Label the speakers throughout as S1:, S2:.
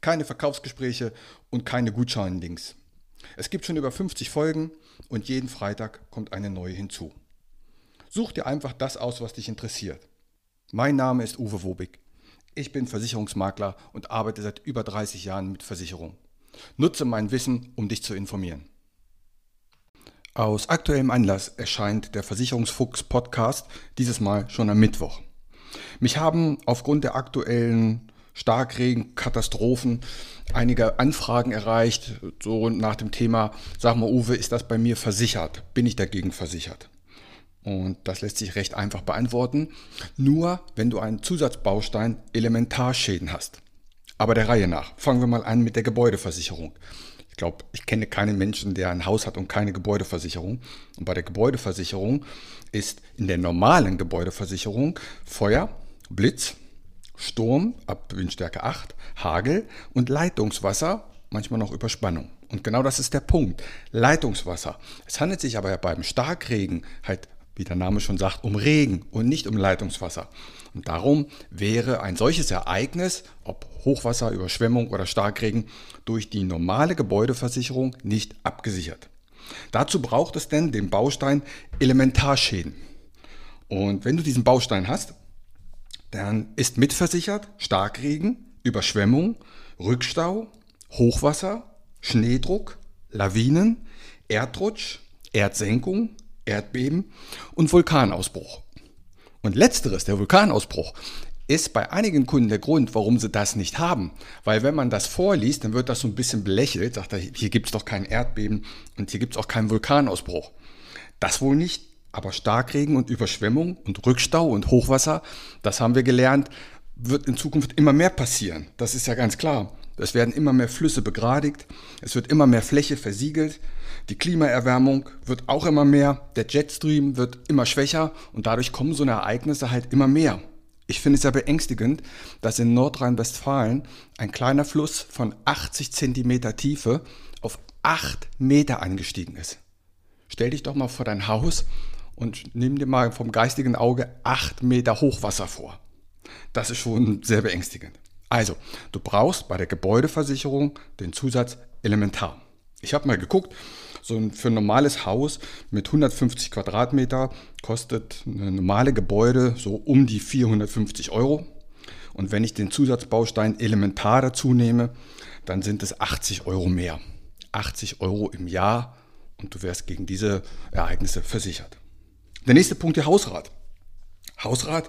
S1: keine Verkaufsgespräche und keine Gutschein-Links. Es gibt schon über 50 Folgen und jeden Freitag kommt eine neue hinzu. Such dir einfach das aus, was dich interessiert. Mein Name ist Uwe Wobig. Ich bin Versicherungsmakler und arbeite seit über 30 Jahren mit Versicherung. Nutze mein Wissen, um dich zu informieren. Aus aktuellem Anlass erscheint der Versicherungsfuchs Podcast dieses Mal schon am Mittwoch. Mich haben aufgrund der aktuellen Starkregen, Katastrophen, einige Anfragen erreicht, so nach dem Thema, sag mal Uwe, ist das bei mir versichert? Bin ich dagegen versichert? Und das lässt sich recht einfach beantworten. Nur wenn du einen Zusatzbaustein Elementarschäden hast. Aber der Reihe nach. Fangen wir mal an mit der Gebäudeversicherung. Ich glaube, ich kenne keinen Menschen, der ein Haus hat und keine Gebäudeversicherung. Und bei der Gebäudeversicherung ist in der normalen Gebäudeversicherung Feuer, Blitz, Sturm ab Windstärke 8, Hagel und Leitungswasser, manchmal noch Überspannung. Und genau das ist der Punkt. Leitungswasser. Es handelt sich aber beim Starkregen halt, wie der Name schon sagt, um Regen und nicht um Leitungswasser. Und darum wäre ein solches Ereignis, ob Hochwasser, Überschwemmung oder Starkregen, durch die normale Gebäudeversicherung nicht abgesichert. Dazu braucht es denn den Baustein Elementarschäden. Und wenn du diesen Baustein hast, dann ist mitversichert Starkregen, Überschwemmung, Rückstau, Hochwasser, Schneedruck, Lawinen, Erdrutsch, Erdsenkung, Erdbeben und Vulkanausbruch. Und letzteres, der Vulkanausbruch, ist bei einigen Kunden der Grund, warum sie das nicht haben. Weil wenn man das vorliest, dann wird das so ein bisschen belächelt, sagt er, hier gibt es doch kein Erdbeben und hier gibt es auch keinen Vulkanausbruch. Das wohl nicht, aber Starkregen und Überschwemmung und Rückstau und Hochwasser, das haben wir gelernt, wird in Zukunft immer mehr passieren. Das ist ja ganz klar. Es werden immer mehr Flüsse begradigt, es wird immer mehr Fläche versiegelt, die Klimaerwärmung wird auch immer mehr, der Jetstream wird immer schwächer und dadurch kommen so eine Ereignisse halt immer mehr. Ich finde es ja beängstigend, dass in Nordrhein-Westfalen ein kleiner Fluss von 80 Zentimeter Tiefe auf 8 Meter angestiegen ist. Stell dich doch mal vor dein Haus und nimm dir mal vom geistigen Auge acht Meter Hochwasser vor. Das ist schon sehr beängstigend. Also, du brauchst bei der Gebäudeversicherung den Zusatz Elementar. Ich habe mal geguckt, so ein, für ein normales Haus mit 150 Quadratmeter kostet ein normale Gebäude so um die 450 Euro. Und wenn ich den Zusatzbaustein Elementar dazu nehme, dann sind es 80 Euro mehr. 80 Euro im Jahr und du wärst gegen diese Ereignisse versichert. Der nächste Punkt, der Hausrat. Hausrat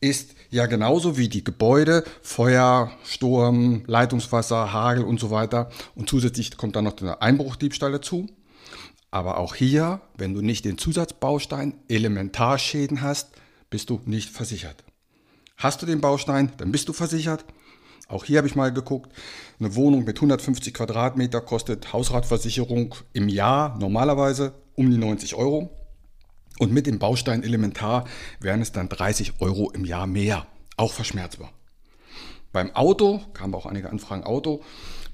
S1: ist ja genauso wie die Gebäude, Feuer, Sturm, Leitungswasser, Hagel und so weiter. Und zusätzlich kommt dann noch der Einbruchdiebstahl dazu. Aber auch hier, wenn du nicht den Zusatzbaustein Elementarschäden hast, bist du nicht versichert. Hast du den Baustein, dann bist du versichert. Auch hier habe ich mal geguckt, eine Wohnung mit 150 Quadratmeter kostet Hausratversicherung im Jahr normalerweise um die 90 Euro. Und mit dem Baustein Elementar wären es dann 30 Euro im Jahr mehr. Auch verschmerzbar. Beim Auto, kamen auch einige Anfragen Auto,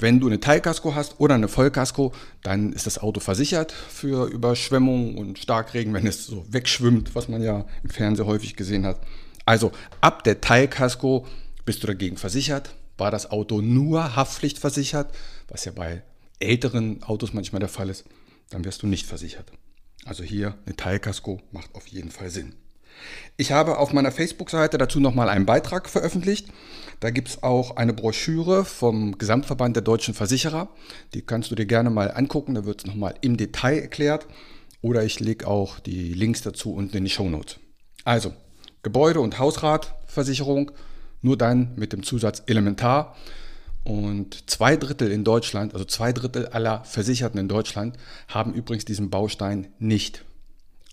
S1: wenn du eine Teilkasko hast oder eine Vollkasko, dann ist das Auto versichert für Überschwemmung und Starkregen, wenn es so wegschwimmt, was man ja im Fernsehen häufig gesehen hat. Also ab der Teilkasko bist du dagegen versichert. War das Auto nur Haftpflichtversichert, was ja bei älteren Autos manchmal der Fall ist, dann wirst du nicht versichert. Also hier eine Teilkasko macht auf jeden Fall Sinn. Ich habe auf meiner Facebook-Seite dazu nochmal einen Beitrag veröffentlicht. Da gibt es auch eine Broschüre vom Gesamtverband der deutschen Versicherer. Die kannst du dir gerne mal angucken. Da wird es nochmal im Detail erklärt. Oder ich lege auch die Links dazu unten in die Show Notes. Also, Gebäude- und Hausratversicherung nur dann mit dem Zusatz Elementar. Und zwei Drittel in Deutschland, also zwei Drittel aller Versicherten in Deutschland, haben übrigens diesen Baustein nicht.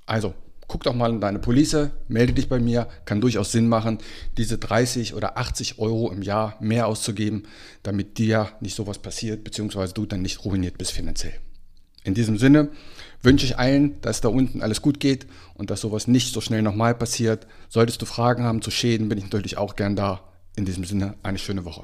S1: Also guck doch mal in deine Police, melde dich bei mir, kann durchaus Sinn machen, diese 30 oder 80 Euro im Jahr mehr auszugeben, damit dir nicht sowas passiert, beziehungsweise du dann nicht ruiniert bist finanziell. In diesem Sinne wünsche ich allen, dass da unten alles gut geht und dass sowas nicht so schnell nochmal passiert. Solltest du Fragen haben zu Schäden, bin ich natürlich auch gern da. In diesem Sinne eine schöne Woche.